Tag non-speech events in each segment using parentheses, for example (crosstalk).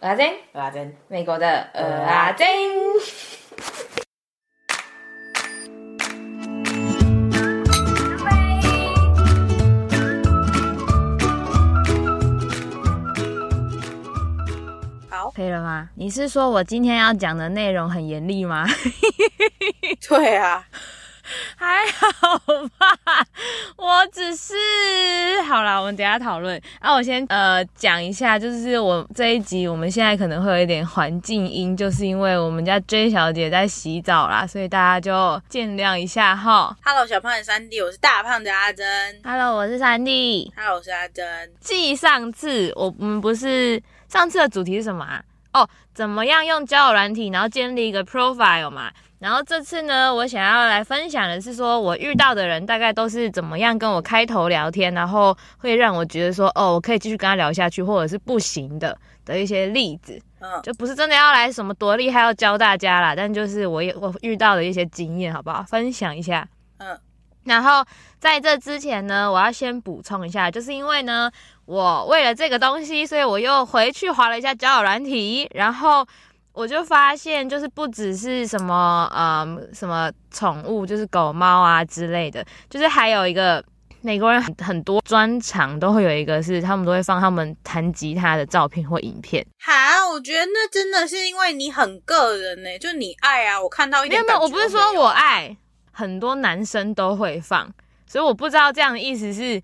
阿珍，阿珍，美国的呃阿珍。好，可以了吗？你是说我今天要讲的内容很严厉吗？(laughs) 对啊。还好吧，我只是好啦，我们等一下讨论。啊，我先呃讲一下，就是我这一集我们现在可能会有一点环境音，就是因为我们家 J 小姐在洗澡啦，所以大家就见谅一下哈。Hello，小胖的三弟，我是大胖的阿珍。Hello，我是三弟。Hello，我是阿珍。继上次我们不是上次的主题是什么啊？哦，怎么样用交友软体，然后建立一个 profile 嘛？然后这次呢，我想要来分享的是说，我遇到的人大概都是怎么样跟我开头聊天，然后会让我觉得说，哦，我可以继续跟他聊下去，或者是不行的的一些例子。嗯，就不是真的要来什么多厉害要教大家啦，但就是我也我遇到的一些经验，好不好？分享一下。嗯，然后在这之前呢，我要先补充一下，就是因为呢，我为了这个东西，所以我又回去划了一下交友软体，然后。我就发现，就是不只是什么，呃，什么宠物，就是狗猫啊之类的，就是还有一个美国人很很多专长都会有一个是，他们都会放他们弹吉他的照片或影片。好，我觉得那真的是因为你很个人呢，就你爱啊，我看到一点。没有没有，我不是说我爱，很多男生都会放，所以我不知道这样的意思是。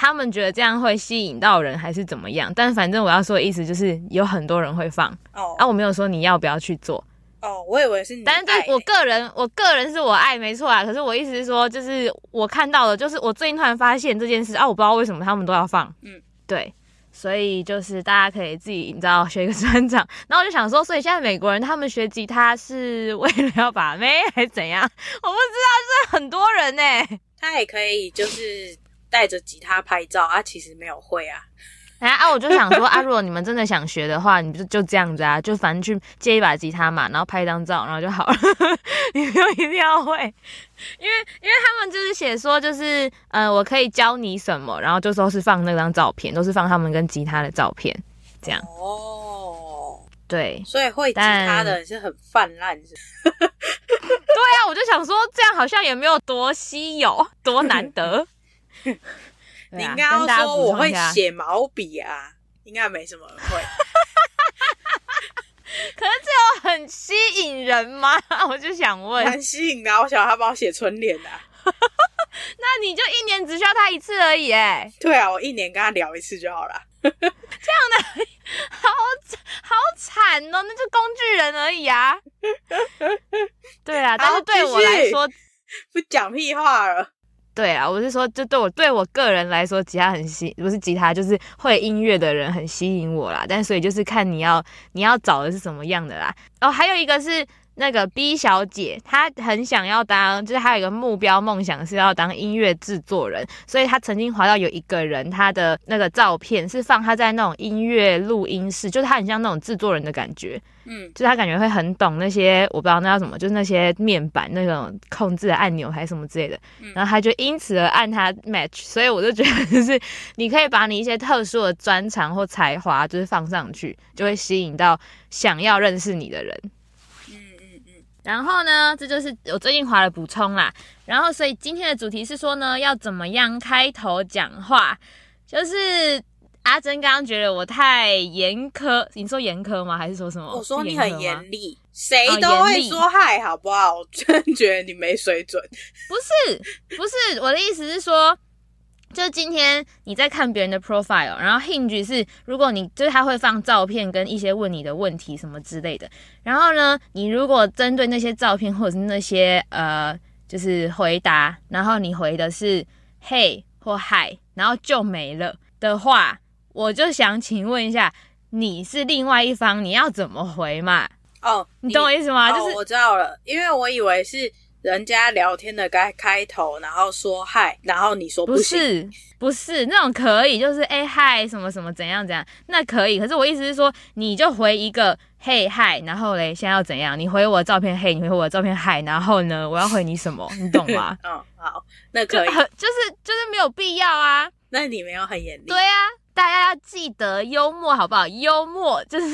他们觉得这样会吸引到人，还是怎么样？但反正我要说的意思就是，有很多人会放哦。啊，我没有说你要不要去做哦。我以为是你，但是对我个人，我个人是我爱没错啊。可是我意思是说，就是我看到的，就是我最近突然发现这件事啊，我不知道为什么他们都要放。嗯，对，所以就是大家可以自己你知道学一个专长。然后我就想说，所以现在美国人他们学吉他是为了要把妹还是怎样？我不知道，是很多人呢、欸。他也可以就是。带着吉他拍照啊，其实没有会啊。哎啊，我就想说啊，如果你们真的想学的话，你就就这样子啊，就反正去借一把吉他嘛，然后拍一张照，然后就好了。(laughs) 你不用一定要会，因为因为他们就是写说，就是呃，我可以教你什么，然后就说是放那张照片，都是放他们跟吉他的照片，这样。哦，对，所以会吉他的是很泛滥，是。对啊，我就想说，这样好像也没有多稀有，多难得。(laughs) (laughs) 你刚刚说我会写毛笔啊，应该没什么人会。(laughs) 可是这有很吸引人吗？(laughs) 我就想问。很吸引的，我想要他帮我写春联的。那你就一年只需要他一次而已，哎。对啊，我一年跟他聊一次就好了。这样的好好惨哦，那就工具人而已啊。对啊，但是对我来说不讲屁话了。对啊，我是说，就对我对我个人来说，吉他很吸，不是吉他，就是会音乐的人很吸引我啦。但所以就是看你要你要找的是什么样的啦。哦，还有一个是。那个 B 小姐，她很想要当，就是她有一个目标梦想是要当音乐制作人，所以她曾经滑到有一个人，她的那个照片是放她在那种音乐录音室，就是她很像那种制作人的感觉，嗯，就是他感觉会很懂那些，我不知道那叫什么，就是那些面板那种控制的按钮还是什么之类的，然后他就因此而按他 match，所以我就觉得就是你可以把你一些特殊的专长或才华就是放上去，就会吸引到想要认识你的人。然后呢，这就是我最近滑的补充啦。然后，所以今天的主题是说呢，要怎么样开头讲话？就是阿珍刚刚觉得我太严苛，你说严苛吗？还是说什么？我说你很严厉，谁都会说嗨，好不好？我真觉得你没水准。不是，不是，我的意思是说。就是今天你在看别人的 profile，然后 Hinge 是如果你就是他会放照片跟一些问你的问题什么之类的，然后呢，你如果针对那些照片或者是那些呃就是回答，然后你回的是 Hey 或 Hi，然后就没了的话，我就想请问一下，你是另外一方，你要怎么回嘛？哦，你，懂我意思吗？哦、就是我知道了，因为我以为是。人家聊天的开开头，然后说嗨，然后你说不，不是，不是那种可以，就是哎嗨什么什么怎样怎样，那可以。可是我意思是说，你就回一个嘿嗨，然后嘞，现在要怎样？你回我的照片嘿，你回我的照片嗨，然后呢，我要回你什么？(laughs) 你懂吗？嗯，好，那可以，就，就是就是没有必要啊。那你没有很严厉？对啊。大家要记得幽默好不好？幽默就是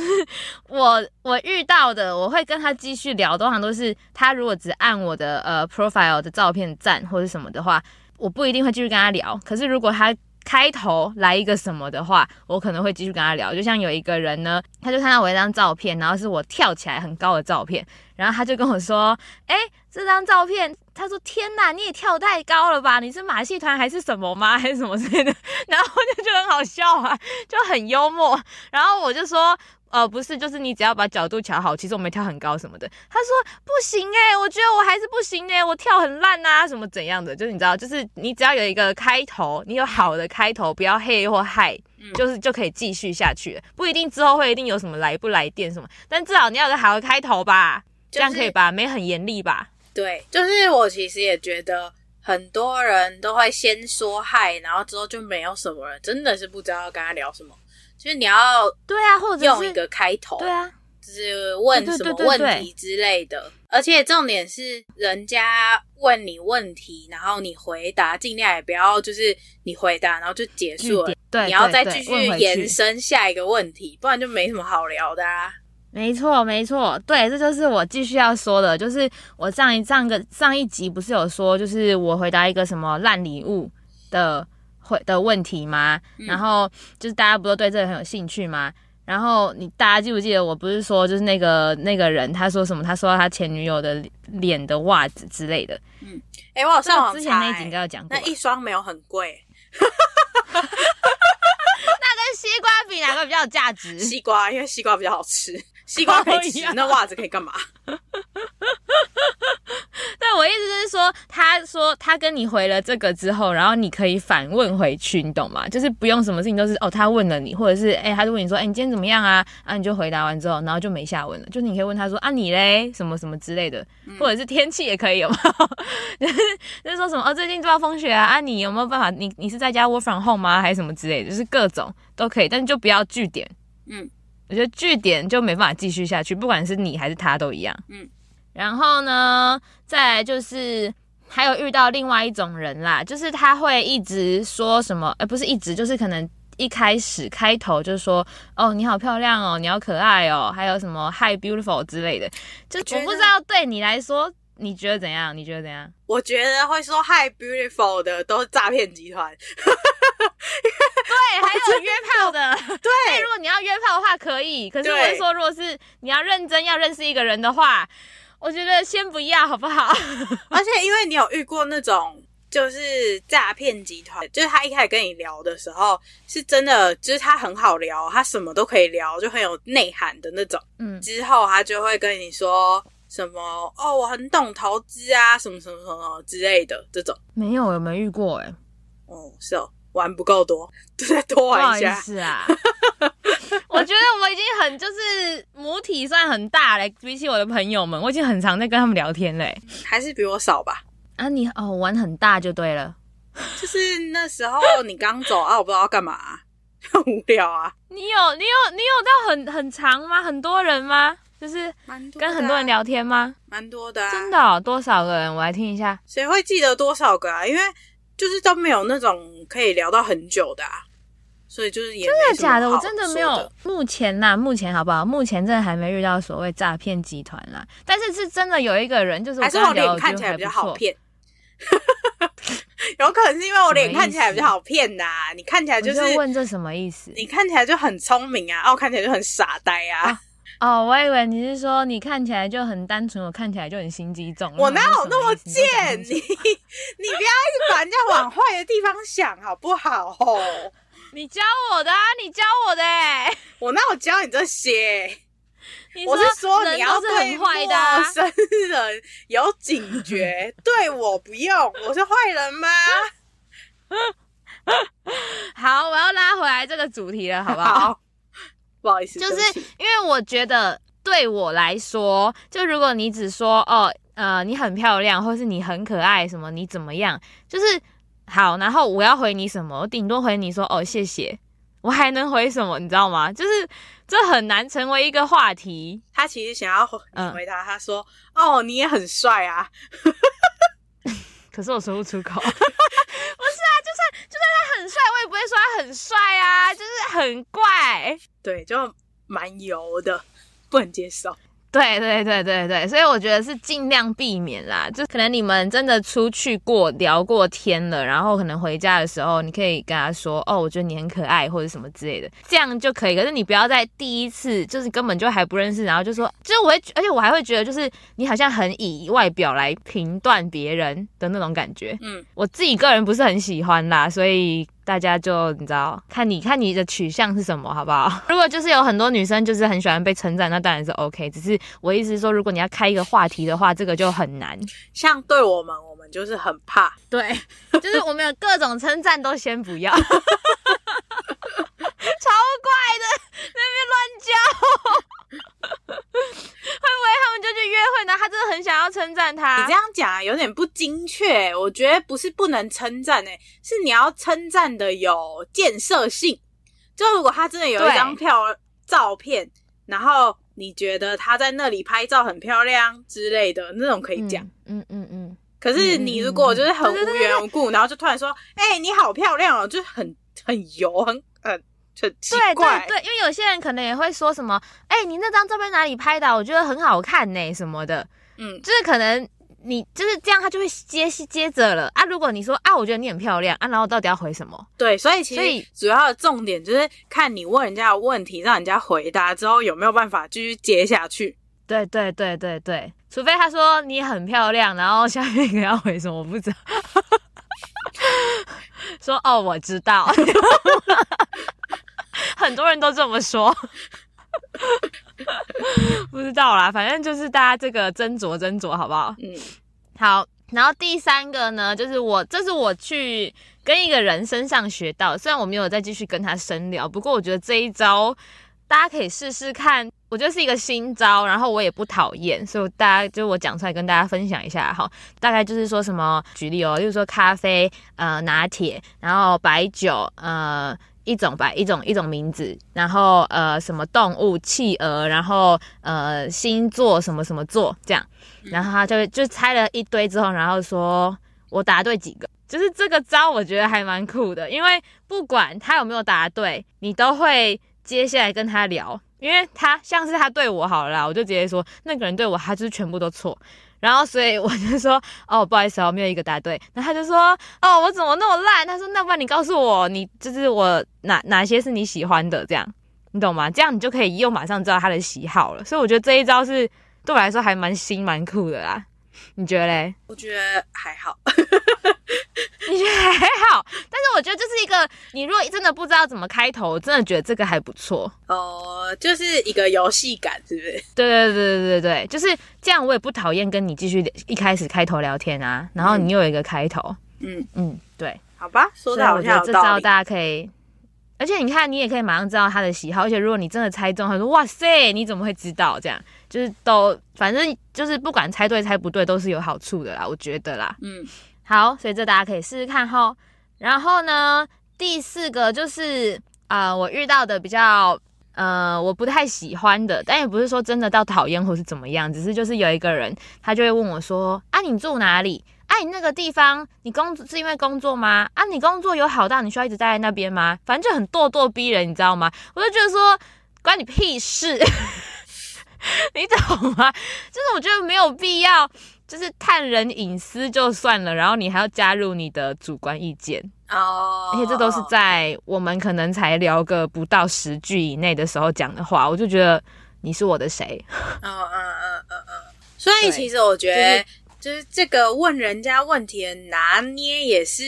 我我遇到的，我会跟他继续聊，通常都是他如果只按我的呃 profile 的照片赞或者什么的话，我不一定会继续跟他聊。可是如果他开头来一个什么的话，我可能会继续跟他聊。就像有一个人呢，他就看到我一张照片，然后是我跳起来很高的照片，然后他就跟我说：“哎，这张照片。”他说：“天呐，你也跳太高了吧？你是马戏团还是什么吗？(laughs) 还是什么之类的？”然后我就觉得很好笑啊，就很幽默。然后我就说：“呃，不是，就是你只要把角度调好，其实我没跳很高什么的。”他说：“不行哎、欸，我觉得我还是不行哎、欸，我跳很烂啊，什么怎样的？就是你知道，就是你只要有一个开头，你有好的开头，不要黑或嗨，就是就可以继续下去了。不一定之后会一定有什么来不来电什么，但至少你要有个好的开头吧，这样可以吧？没很严厉吧？”对，就是我其实也觉得很多人都会先说嗨，然后之后就没有什么人，真的是不知道要跟他聊什么。就是你要对啊，或者用一个开头，对啊，就是问什么问题之类的。而且重点是，人家问你问题，然后你回答，尽量也不要就是你回答然后就结束了，对，你要再继续延伸下一个问题，不然就没什么好聊的啊。没错，没错，对，这就是我继续要说的，就是我上一上个上一集不是有说，就是我回答一个什么烂礼物的回的问题吗？嗯、然后就是大家不都对这个很有兴趣吗？然后你大家记不记得我不是说就是那个那个人他说什么？他说他前女友的脸的袜子之类的。嗯，哎、欸，我好像之前那一集应该有讲过，那一双没有很贵。(laughs) 那跟西瓜比哪个比较有价值？西瓜，因为西瓜比较好吃。西瓜可以吃，那袜子可以干嘛？(laughs) 对，我意思是说，他说他跟你回了这个之后，然后你可以反问回去，你懂吗？就是不用什么事情都是哦，他问了你，或者是哎、欸，他就问你说，哎、欸，你今天怎么样啊？啊，你就回答完之后，然后就没下文了。就是你可以问他说啊，你嘞，什么什么之类的，或者是天气也可以有吗？(laughs) 就是就是说什么哦，最近都要风雪啊，啊，你有没有办法？你你是在家 work from home 吗？还是什么之类的？就是各种都可以，但是就不要据点。嗯。我觉得据点就没办法继续下去，不管是你还是他都一样。嗯，然后呢，再来就是还有遇到另外一种人啦，就是他会一直说什么，呃，不是一直，就是可能一开始开头就说，哦，你好漂亮哦，你好可爱哦，还有什么 Hi beautiful 之类的，就我不知道对你来说。你觉得怎样？你觉得怎样？我觉得会说 “Hi beautiful” 的都是诈骗集团。对，还有约炮的。(laughs) 对，如果你要约炮的话，可以。可是我是说，如果是你要认真要认识一个人的话，我觉得先不要，好不好？(laughs) 而且因为你有遇过那种就是诈骗集团，就是他一开始跟你聊的时候，是真的，就是他很好聊，他什么都可以聊，就很有内涵的那种。嗯，之后他就会跟你说。什么哦，我很懂投资啊，什么什么什么之类的这种，没有，有没有遇过哎？哦，是哦，玩不够多，(laughs) 再多玩一下。是啊，(laughs) 我觉得我已经很就是母体算很大嘞，比起我的朋友们，我已经很常在跟他们聊天嘞，还是比我少吧？啊，你哦玩很大就对了，就是那时候你刚走啊，我不知道要干嘛，很 (laughs) 无聊啊。你有你有你有到很很长吗？很多人吗？就是跟很多人聊天吗？蛮多的啊，真的哦？多少个人？我来听一下。谁会记得多少个啊？因为就是都没有那种可以聊到很久的啊，所以就是也真的假的？我真的没有。目前呐，目前好不好？目前真的还没遇到所谓诈骗集团啦。但是是真的有一个人，就是我还是我脸看起来比较好骗。(laughs) 有可能是因为我脸看起来比较好骗呐。你看起来就是问这什么意思？你看起来就很聪明啊，哦，看起来就很傻呆啊。啊哦，我以为你是说你看起来就很单纯，我看起来就很心机重。我哪有那么贱？你 (laughs) 你，不要一直把人家往坏的地方想，好不好？(laughs) 你教我的啊，你教我的欸。(laughs) 我哪有教你这些？你我是说你要对陌生人啊，有警觉，对我不用，我是坏人吗？好，我要拉回来这个主题了，好不好？好不好意思，就是因为我觉得对我来说，就如果你只说哦，呃，你很漂亮，或是你很可爱，什么你怎么样，就是好，然后我要回你什么，我顶多回你说哦，谢谢，我还能回什么，你知道吗？就是这很难成为一个话题。他其实想要回答，他说、嗯、哦，你也很帅啊。可是我说不出口。(laughs) 不是啊，就算就算他很帅，我也不会说他很帅啊，就是很怪。对，就蛮油的，不能接受。对对对对对，所以我觉得是尽量避免啦。就可能你们真的出去过聊过天了，然后可能回家的时候，你可以跟他说：“哦，我觉得你很可爱，或者什么之类的，这样就可以。”可是你不要在第一次就是根本就还不认识，然后就说，就是我会，而且我还会觉得，就是你好像很以外表来评断别人的那种感觉。嗯，我自己个人不是很喜欢啦，所以。大家就你知道，看你看你的取向是什么，好不好？(laughs) 如果就是有很多女生就是很喜欢被称赞，那当然是 OK。只是我意思是说，如果你要开一个话题的话，这个就很难。像对我们，我们就是很怕，对，就是我们有各种称赞都先不要，(laughs) 超怪的，那边乱叫。会不会他们就去约会呢？他真的很想要称赞他。你这样讲有点不精确，我觉得不是不能称赞诶，是你要称赞的有建设性。就如果他真的有一张漂照片，然后你觉得他在那里拍照很漂亮之类的那种可以讲。嗯嗯嗯。嗯，可是你如果就是很无缘无故，然后就突然说：“哎、欸，你好漂亮哦！”就很很油，很很。对对对，因为有些人可能也会说什么，哎、欸，你那张照片哪里拍的？我觉得很好看呢，什么的。嗯，就是可能你就是这样，他就会接接着了啊。如果你说啊，我觉得你很漂亮啊，然后到底要回什么？对，所以其实主要的重点就是看你问人家的问题，让人家回答之后有没有办法继续接下去。对对对对对，除非他说你很漂亮，然后下面一个要回什么，我不知道。(laughs) 说哦，我知道。(laughs) 很多人都这么说，不知道啦，反正就是大家这个斟酌斟酌，好不好？嗯，好。然后第三个呢，就是我这是我去跟一个人身上学到，虽然我没有再继续跟他深聊，不过我觉得这一招大家可以试试看，我觉得是一个新招，然后我也不讨厌，所以大家就我讲出来跟大家分享一下哈。大概就是说什么，举例哦，就是说咖啡，呃，拿铁，然后白酒，呃。一种吧，一种一种名字，然后呃什么动物，企鹅，然后呃星座什么什么座这样，然后他就就猜了一堆之后，然后说我答对几个，就是这个招我觉得还蛮酷的，因为不管他有没有答对，你都会接下来跟他聊，因为他像是他对我好了啦，我就直接说那个人对我，他就是全部都错。然后，所以我就说，哦，不好意思我，没有一个答对。那他就说，哦，我怎么那么烂？他说，那不然你告诉我，你就是我哪哪些是你喜欢的？这样，你懂吗？这样你就可以又马上知道他的喜好了。所以我觉得这一招是对我来说还蛮新蛮酷的啦。你觉得嘞？我觉得还好。(laughs) 你觉得还好？但是我觉得这是一个，你如果真的不知道怎么开头，我真的觉得这个还不错哦，就是一个游戏感，是不是？对对对对对对，就是这样。我也不讨厌跟你继续一开始开头聊天啊，然后你又有一个开头，嗯嗯，对，好吧，说的好像有道理。这招大家可以，而且你看，你也可以马上知道他的喜好，而且如果你真的猜中，他说哇塞，你怎么会知道？这样就是都，反正就是不管猜对猜不对，都是有好处的啦，我觉得啦，嗯。好，所以这大家可以试试看哈。然后呢，第四个就是啊、呃，我遇到的比较呃，我不太喜欢的，但也不是说真的到讨厌或是怎么样，只是就是有一个人，他就会问我说：“啊，你住哪里？啊，你那个地方，你工作是因为工作吗？啊，你工作有好到你需要一直待在那边吗？反正就很咄咄逼人，你知道吗？我就觉得说，关你屁事，(laughs) 你懂吗？就是我觉得没有必要。”就是探人隐私就算了，然后你还要加入你的主观意见哦，oh. 而且这都是在我们可能才聊个不到十句以内的时候讲的话，我就觉得你是我的谁？嗯嗯嗯嗯嗯。所以其实我觉得，就是这个问人家问题的拿捏也是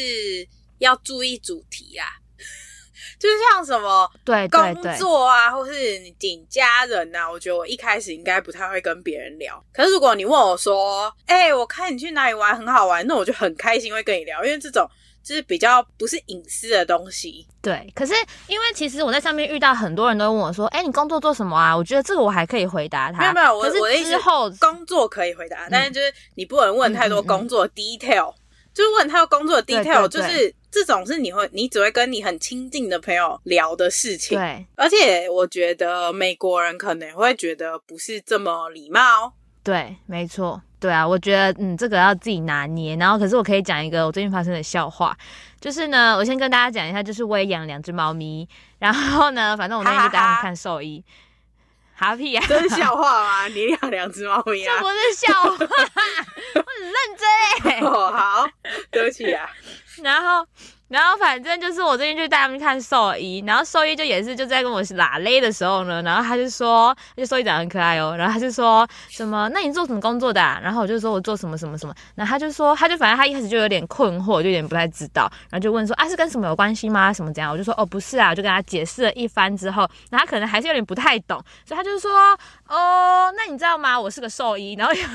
要注意主题啊。(laughs) 就是像什么对工作啊，或是你顶家人呐，我觉得我一开始应该不太会跟别人聊。可是如果你问我说，哎，我看你去哪里玩很好玩，那我就很开心会跟你聊，因为这种就是比较不是隐私的东西。对，可是因为其实我在上面遇到很多人都问我说，哎，你工作做什么啊？我觉得这个我还可以回答他。没有没有，我我的意思之后工作可以回答，但是就是你不能问太多工作 detail，就是问他的工作 detail，就是。这种是你会，你只会跟你很亲近的朋友聊的事情。对，而且我觉得美国人可能会觉得不是这么礼貌。对，没错，对啊，我觉得嗯，这个要自己拿捏。然后，可是我可以讲一个我最近发生的笑话，就是呢，我先跟大家讲一下，就是我也养两只猫咪，然后呢，反正我那天就带他们看兽医。哈屁啊！这是笑话吗？你养两只猫咪啊？这不是笑话，(laughs) 我很认真哎。哦，好，对不起啊。然后。然后反正就是我最近就带他们看兽医，然后兽医就也是就在跟我拉勒的时候呢，然后他就说，就兽医长很可爱哦，然后他就说什么，那你做什么工作的啊？然后我就说我做什么什么什么，然后他就说，他就反正他一开始就有点困惑，就有点不太知道，然后就问说啊是跟什么有关系吗？什么这样？我就说哦不是啊，就跟他解释了一番之后，然后他可能还是有点不太懂，所以他就说哦，那你知道吗？我是个兽医，然后就说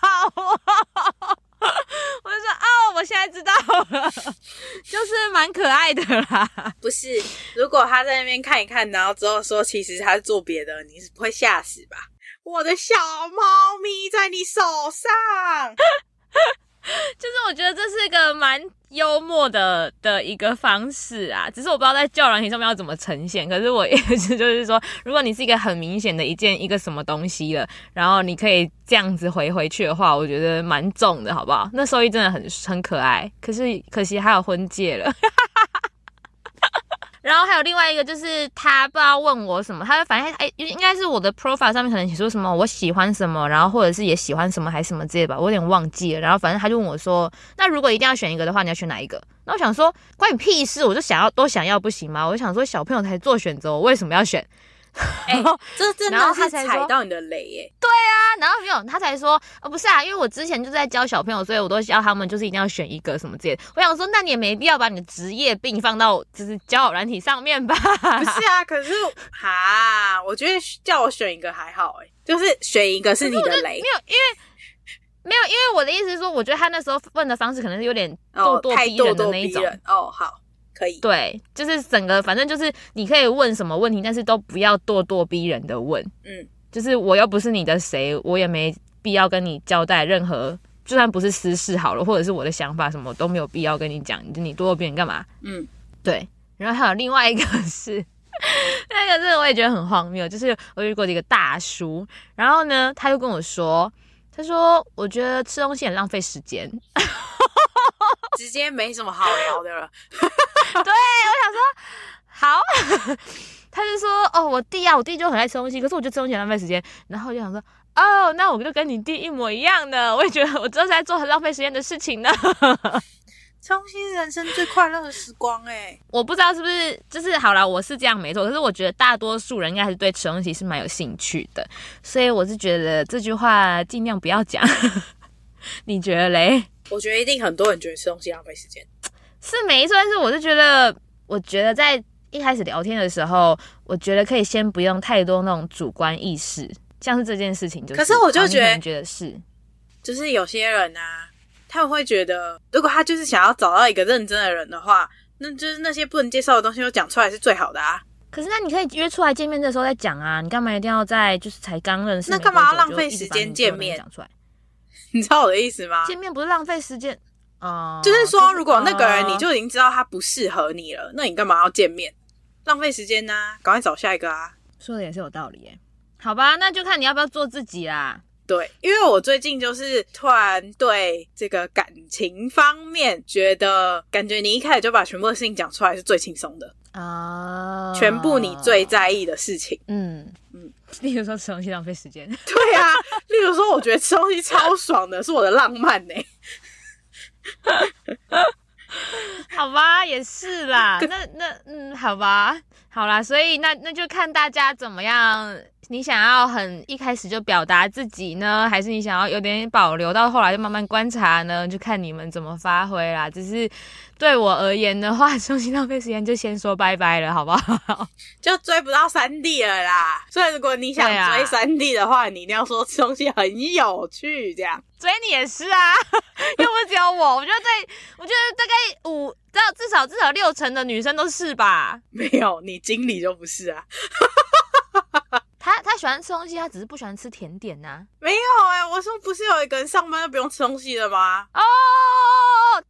好。(laughs) (laughs) 我就说哦，我现在知道了，(laughs) 就是蛮可爱的啦。不是，如果他在那边看一看，然后之后说其实他是做别的，你是不会吓死吧？我的小猫咪在你手上。(laughs) 就是我觉得这是一个蛮幽默的的一个方式啊，只是我不知道在教软体上面要怎么呈现。可是我一直就是说，如果你是一个很明显的一件一个什么东西了，然后你可以这样子回回去的话，我觉得蛮重的，好不好？那收益真的很很可爱，可是可惜还有婚戒了。然后还有另外一个，就是他不知道问我什么，他就反正哎，应该是我的 profile 上面可能写说什么我喜欢什么，然后或者是也喜欢什么还什么之类吧，我有点忘记了。然后反正他就问我说，那如果一定要选一个的话，你要选哪一个？那我想说关你屁事，我就想要都想要不行吗？我就想说小朋友才做选择，我为什么要选？(laughs) 哎、欸，这真的是踩到你的雷耶、欸！对啊，然后没有，他才说，哦，不是啊，因为我之前就在教小朋友，所以我都教他们就是一定要选一个什么之类的。我想说，那你也没必要把你的职业病放到就是交友软体上面吧？不是啊，可是 (laughs) 哈，我觉得叫我选一个还好哎、欸，就是选一个是你的雷，没有，因为没有，因为我的意思是说，我觉得他那时候问的方式可能是有点咄咄逼人的那一种哦，好。可以，对，就是整个，反正就是你可以问什么问题，但是都不要咄咄逼人的问。嗯，就是我又不是你的谁，我也没必要跟你交代任何，就算不是私事好了，或者是我的想法什么都没有必要跟你讲。你咄咄逼人干嘛？嗯，对。然后还有另外一个是，(laughs) 那个真的我也觉得很荒谬，就是我遇过的一个大叔，然后呢，他就跟我说，他说我觉得吃东西很浪费时间。(laughs) 直接没什么好聊的了。(laughs) 对，我想说好，(laughs) 他就说哦，我弟啊，我弟就很爱吃东西，可是我觉得吃东西很浪费时间。然后我就想说哦，那我就跟你弟一模一样的，我也觉得我这是在做很浪费时间的事情呢。吃东西是人生最快乐的时光哎、欸，我不知道是不是就是好了，我是这样没错，可是我觉得大多数人应该还是对吃东西是蛮有兴趣的，所以我是觉得这句话尽量不要讲。(laughs) 你觉得嘞？我觉得一定很多人觉得吃东西浪费时间，是没错。但是我是觉得，我觉得在一开始聊天的时候，我觉得可以先不用太多那种主观意识，像是这件事情就是。可是我就觉得，觉得是，就是有些人啊，他们会觉得，如果他就是想要找到一个认真的人的话，那就是那些不能接受的东西都讲出来是最好的啊。可是那你可以约出来见面的时候再讲啊，你干嘛一定要在就是才刚认识？那干嘛要浪费时间见面讲出来？你知道我的意思吗？见面不是浪费时间，哦、呃，就是说，如果那个人你就已经知道他不适合你了，那你干嘛要见面？浪费时间呢、啊？赶快找下一个啊！说的也是有道理耶。好吧，那就看你要不要做自己啦。对，因为我最近就是突然对这个感情方面觉得，感觉你一开始就把全部的事情讲出来是最轻松的啊，全部你最在意的事情，嗯嗯。(laughs) 例如说吃东西浪费时间，(laughs) 对啊。例如说，我觉得吃东西超爽的，是我的浪漫呢。(laughs) 好吧，也是啦。那那嗯，好吧，好啦。所以那那就看大家怎么样。你想要很一开始就表达自己呢，还是你想要有点保留到后来就慢慢观察呢？就看你们怎么发挥啦。只是对我而言的话，(laughs) 重新浪费时间就先说拜拜了，好不好？(laughs) 就追不到三 D 了啦。所以如果你想追三 D 的话，啊、你一定要说吃东西很有趣，这样追你也是啊，(laughs) 又不是只有我。我觉得对，我觉得大概五，至少至少至少六成的女生都是吧？没有，你经理就不是啊。喜欢吃东西，他只是不喜欢吃甜点呐、啊。没有哎、欸，我说不是有一个人上班就不用吃东西的吗？哦，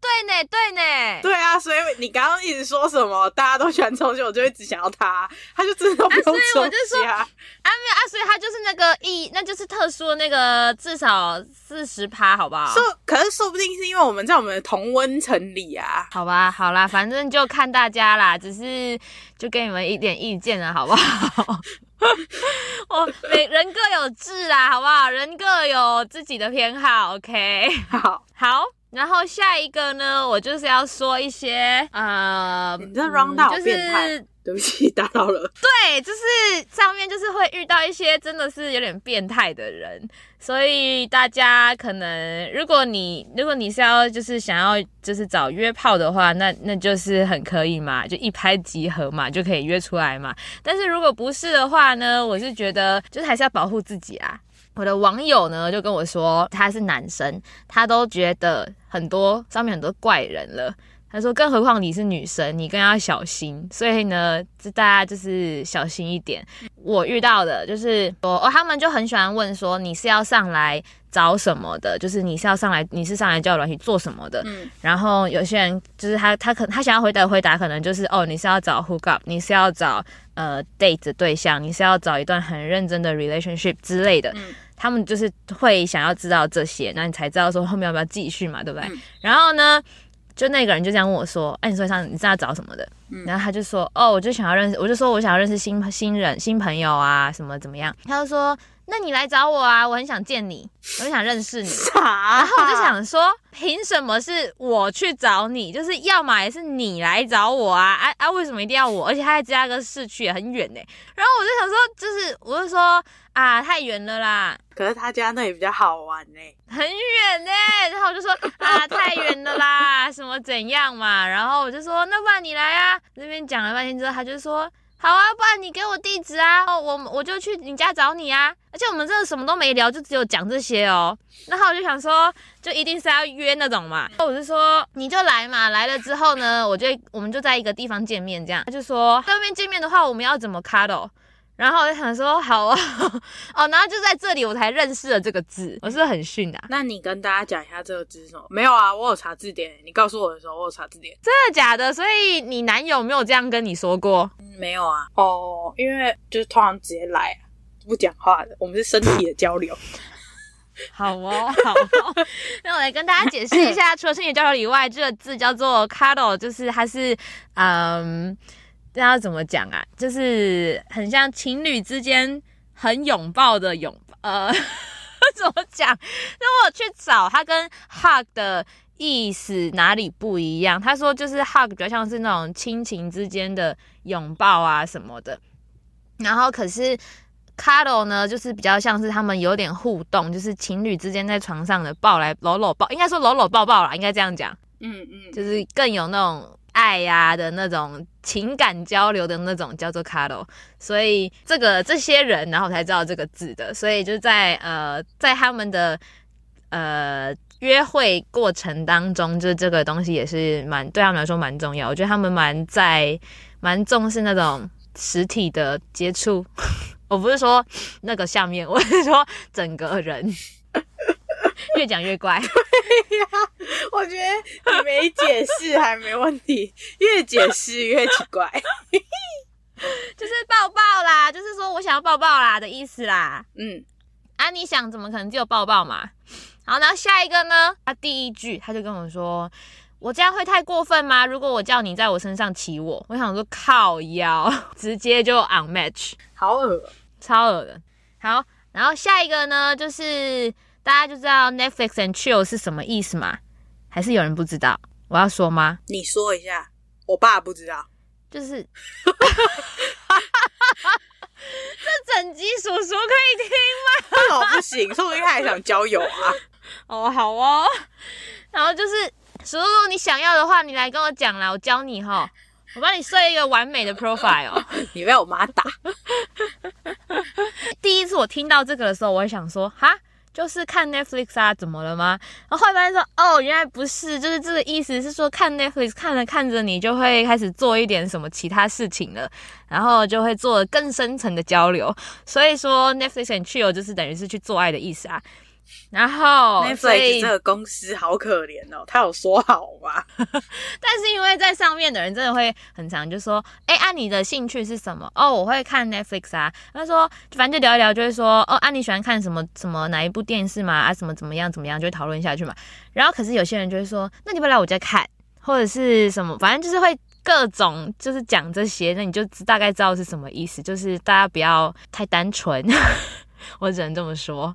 对呢，对呢，对啊，所以你刚刚一直说什么大家都喜欢吃东西，我就一直想要他，他就真的不用充气啊。所以我就说啊，没有啊，所以他就是那个一，那就是特殊的那个至少四十趴，好不好？说，可是说不定是因为我们在我们的同温层里啊。好吧，好啦，反正就看大家啦，只是就给你们一点意见了，好不好？(laughs) 我每人各有志啦，好不好？人各有自己的偏好，OK？(laughs) 好，好。然后下一个呢，我就是要说一些呃，你这 round down 就是，对不起，打扰了。对，就是上面就是会遇到一些真的是有点变态的人，所以大家可能如果你如果你是要就是想要就是找约炮的话，那那就是很可以嘛，就一拍即合嘛，就可以约出来嘛。但是如果不是的话呢，我是觉得就是还是要保护自己啊。我的网友呢就跟我说，他是男生，他都觉得很多上面很多怪人了。他说，更何况你是女生，你更要小心。所以呢，就大家就是小心一点。我遇到的就是说，哦，他们就很喜欢问说，你是要上来找什么的？就是你是要上来，你是上来交友软体做什么的？嗯。然后有些人就是他，他可他想要回答回答，可能就是哦，你是要找 hook up，你是要找呃 date 的对象，你是要找一段很认真的 relationship 之类的。嗯。他们就是会想要知道这些，那你才知道说后面要不要继续嘛，对不对？嗯、然后呢，就那个人就这样问我说：“哎，你说上你是要找什么的？”嗯、然后他就说：“哦，我就想要认识，我就说我想要认识新新人、新朋友啊，什么怎么样？”他就说。那你来找我啊！我很想见你，我很想认识你。(laughs) 啥？然后我就想说，凭什么是我去找你？就是要么也是你来找我啊！啊啊！为什么一定要我？而且他在芝加哥市区也很远呢。然后我就想说，就是我就说啊，太远了啦。可是他家那里比较好玩呢，很远呢。然后我就说啊，太远了啦，什么怎样嘛？然后我就说，那不然你来啊？那边讲了半天之后，他就说。好啊，不然你给我地址啊，我我就去你家找你啊。而且我们真的什么都没聊，就只有讲这些哦。然后我就想说，就一定是要约那种嘛。我就说你就来嘛，来了之后呢，我就我们就在一个地方见面，这样。他就说在外面见面的话，我们要怎么 cuddle？然后我就想说好啊，(laughs) 哦，然后就在这里我才认识了这个字，我是很逊啊？那你跟大家讲一下这个字是什么？没有啊，我有查字典。你告诉我的时候，我有查字典。真的假的？所以你男友没有这样跟你说过？嗯，没有啊。哦，因为就是通常直接来，不讲话的。我们是身体的交流。(laughs) 好哦，好哦。(laughs) 那我来跟大家解释一下，除了身体交流以外，这个字叫做 cuddle，就是它是嗯。这要怎么讲啊？就是很像情侣之间很拥抱的拥抱，呃，(laughs) 怎么讲？那我去找他跟 hug 的意思哪里不一样？他说就是 hug 比较像是那种亲情之间的拥抱啊什么的，然后可是 cuddle 呢，就是比较像是他们有点互动，就是情侣之间在床上的抱来搂搂抱，应该说搂搂抱抱啦，应该这样讲。嗯嗯，就是更有那种。爱呀、的那种情感交流的那种叫做 cuddle，所以这个这些人，然后才知道这个字的，所以就在呃在他们的呃约会过程当中，就这个东西也是蛮对他们来说蛮重要。我觉得他们蛮在蛮重视那种实体的接触。(laughs) 我不是说那个下面，(laughs) 我是说整个人。(laughs) 越讲越怪，对呀，我觉得你没解释还没问题，越解释越奇怪，(laughs) 就是抱抱啦，就是说我想要抱抱啦的意思啦，嗯，啊，你想怎么可能只有抱抱嘛？好，然后下一个呢？他第一句他就跟我说，我这样会太过分吗？如果我叫你在我身上骑我，我想说靠腰，(laughs) 直接就 unmatch，好恶，超恶的。好，然后下一个呢，就是。大家就知道 Netflix and chill 是什么意思吗？还是有人不知道？我要说吗？你说一下，我爸不知道。就是，(laughs) 这整集叔叔可以听吗？哦，不行，说不定他还想交友啊。(laughs) 哦，好哦。然后就是，叔叔，你想要的话，你来跟我讲啦，我教你哈。我帮你设一个完美的 profile。(laughs) 你被我妈打。第一次我听到这个的时候，我会想说，哈。就是看 Netflix 啊，怎么了吗？然后后来发现说，哦，原来不是，就是这个意思是说，看 Netflix 看着看着，你就会开始做一点什么其他事情了，然后就会做更深层的交流。所以说 Netflix and chill 就是等于是去做爱的意思啊。然后 Netflix 这个公司好可怜哦，他有说好吗？(laughs) 但是因为在上面的人真的会很常就说，哎，按、啊、你的兴趣是什么？哦，我会看 Netflix 啊。他说，反正就聊一聊，就会说，哦，啊，你喜欢看什么什么哪一部电视嘛？啊，什么怎么样怎么样，就会讨论下去嘛。然后可是有些人就会说，那你不来我家看，或者是什么，反正就是会各种就是讲这些，那你就大概知道是什么意思，就是大家不要太单纯，(laughs) 我只能这么说，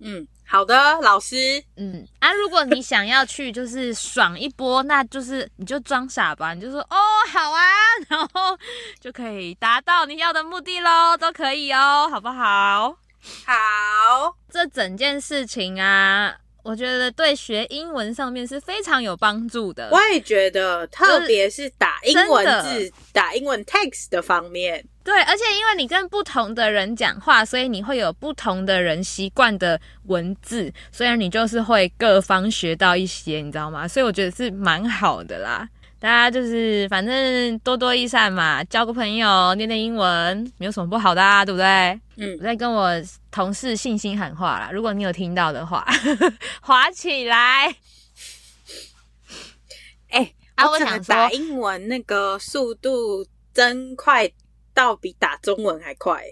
嗯。好的，老师。嗯啊，如果你想要去就是爽一波，那就是你就装傻吧，你就说哦好啊，然后就可以达到你要的目的喽，都可以哦，好不好？好，这整件事情啊。我觉得对学英文上面是非常有帮助的。我也觉得，特别是打英文字、打英文 text 的方面。对，而且因为你跟不同的人讲话，所以你会有不同的人习惯的文字，所以你就是会各方学到一些，你知道吗？所以我觉得是蛮好的啦。大家就是反正多多益善嘛，交个朋友，练练英文，没有什么不好的啊，对不对？嗯，我在跟我同事信心喊话啦！如果你有听到的话，(laughs) 滑起来！哎，啊，我想打英文，那个速度真快，到比打中文还快。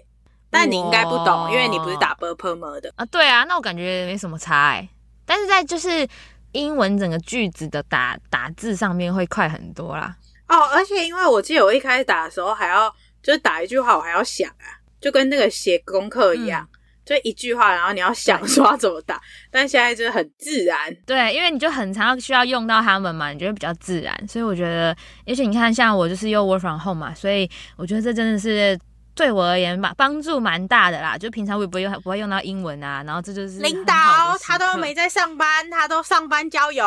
但你应该不懂，因为你不是打 BOPPER 的啊。对啊，那我感觉没什么差哎。但是在就是英文整个句子的打打字上面会快很多啦。哦，而且因为我记得我一开始打的时候，还要就是打一句话，我还要想啊，就跟那个写功课一样。就一句话，然后你要想说要怎么打。但现在就是很自然，对，因为你就很常需要用到他们嘛，你觉得比较自然，所以我觉得，而且你看，像我就是又 work from home 嘛，所以我觉得这真的是。对我而言吧，帮助蛮大的啦。就平常我也不会用，不会用到英文啊。然后这就是领导，他都没在上班，他都上班郊游。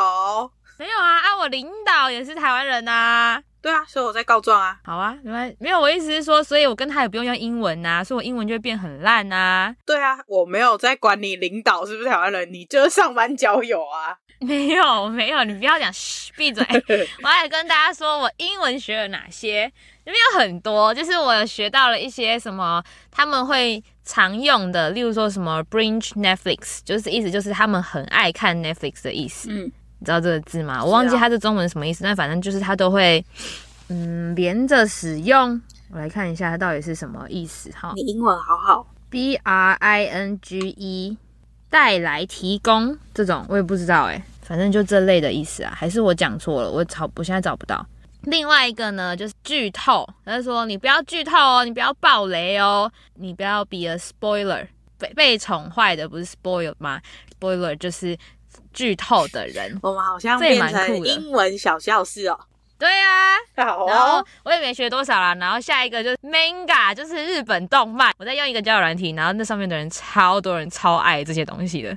没有啊，啊，我领导也是台湾人啊。对啊，所以我在告状啊。好啊，没关系，没有，我意思是说，所以我跟他也不用用英文啊，所以我英文就会变很烂啊。对啊，我没有在管你领导是不是台湾人，你就是上班交友啊。(laughs) 没有，没有，你不要讲，嘘，闭嘴。(laughs) 我还跟大家说我英文学了哪些。里面有很多，就是我有学到了一些什么他们会常用的，例如说什么 b r i n g e Netflix，就是意思就是他们很爱看 Netflix 的意思。嗯，你知道这个字吗？我忘记它的中文什么意思，啊、但反正就是它都会嗯连着使用。我来看一下它到底是什么意思哈。你英文好好，B R I N G E 带来提供这种我也不知道哎，反正就这类的意思啊，还是我讲错了？我找我现在找不到。另外一个呢，就是剧透，他就说你不要剧透哦，你不要爆雷哦，你不要 be a spoiler，被被宠坏的不是 spoil 吗？spoiler 就是剧透的人。(laughs) 我们好像变成英文小教室哦。对啊，好哦。然后我也没学多少啦，然后下一个就是 manga，就是日本动漫。我在用一个交友软体，然后那上面的人超多人超爱这些东西的，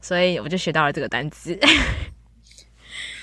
所以我就学到了这个单词。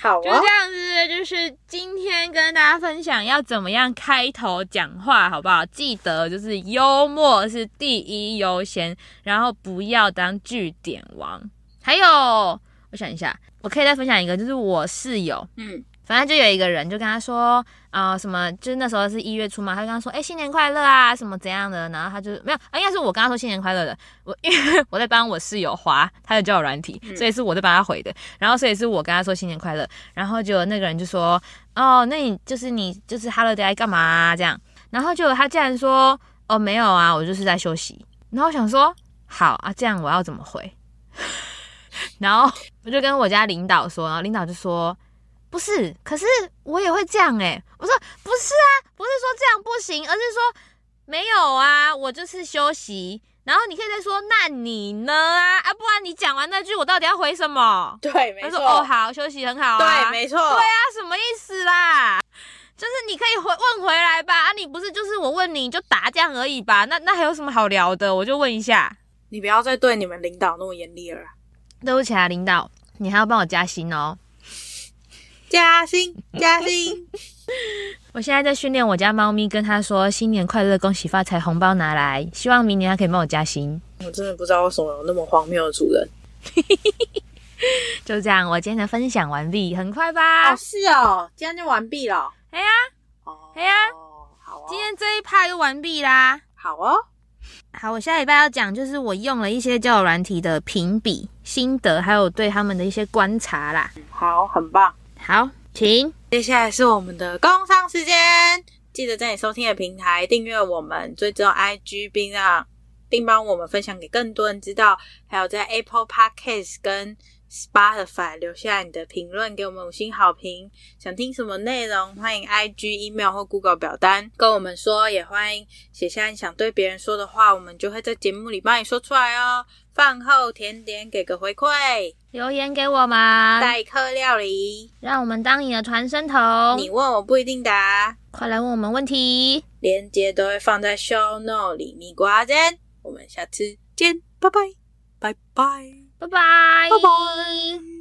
好、哦，就这样子，就是今天跟大家分享要怎么样开头讲话，好不好？记得就是幽默是第一优先，然后不要当句点王。还有，我想一下，我可以再分享一个，就是我室友，嗯。反正就有一个人就跟他说啊、呃，什么就是那时候是一月初嘛，他就跟他说，哎、欸，新年快乐啊，什么怎样的，然后他就没有，啊，应该是我跟他说新年快乐的，我 (laughs) 因为我在帮我室友滑他的交友软体，所以是我在帮他回的，然后所以是我跟他说新年快乐，然后就那个人就说，哦，那你就是你就是 Hello Day 干嘛啊？这样，然后就他竟然说，哦，没有啊，我就是在休息，然后我想说，好啊，这样我要怎么回？(laughs) (laughs) 然后我就跟我家领导说，然后领导就说。不是，可是我也会这样哎。我说不是啊，不是说这样不行，而是说没有啊，我就是休息。然后你可以再说，那你呢啊？啊，不然你讲完那句，我到底要回什么？对，没错。他说哦，好，休息很好啊。对，没错。对啊，什么意思啦？就是你可以回问回来吧。啊，你不是就是我问你，你就答这样而已吧？那那还有什么好聊的？我就问一下。你不要再对你们领导那么严厉了。对不起啊，领导，你还要帮我加薪哦。加薪，加薪！(laughs) 我现在在训练我家猫咪，跟他说新年快乐，恭喜发财，红包拿来。希望明年它可以帮我加薪。我真的不知道为什么有那么荒谬的主人。(laughs) 就这样，我今天的分享完毕，很快吧？哦，是哦，今天就完毕了。哎呀，哦，哎呀，好哦，今天这一趴就完毕啦。好哦，好，我下礼拜要讲就是我用了一些交友软体的评比心得，还有对他们的一些观察啦。好，很棒。好，请接下来是我们的工商时间，记得在你收听的平台订阅我们，追踪 IG，并让并帮我们分享给更多人知道。还有在 Apple Podcast 跟 Spotify 留下你的评论，给我们五星好评。想听什么内容，欢迎 IG、email 或 Google 表单跟我们说，也欢迎写下你想对别人说的话，我们就会在节目里帮你说出来哦。饭后甜点，给个回馈，留言给我们，代客料理，让我们当你的传声筒。你问我不一定答，快来问我们问题，链接都会放在 show note 里。蜜瓜间，我们下次见，拜拜，拜拜。拜拜，拜拜。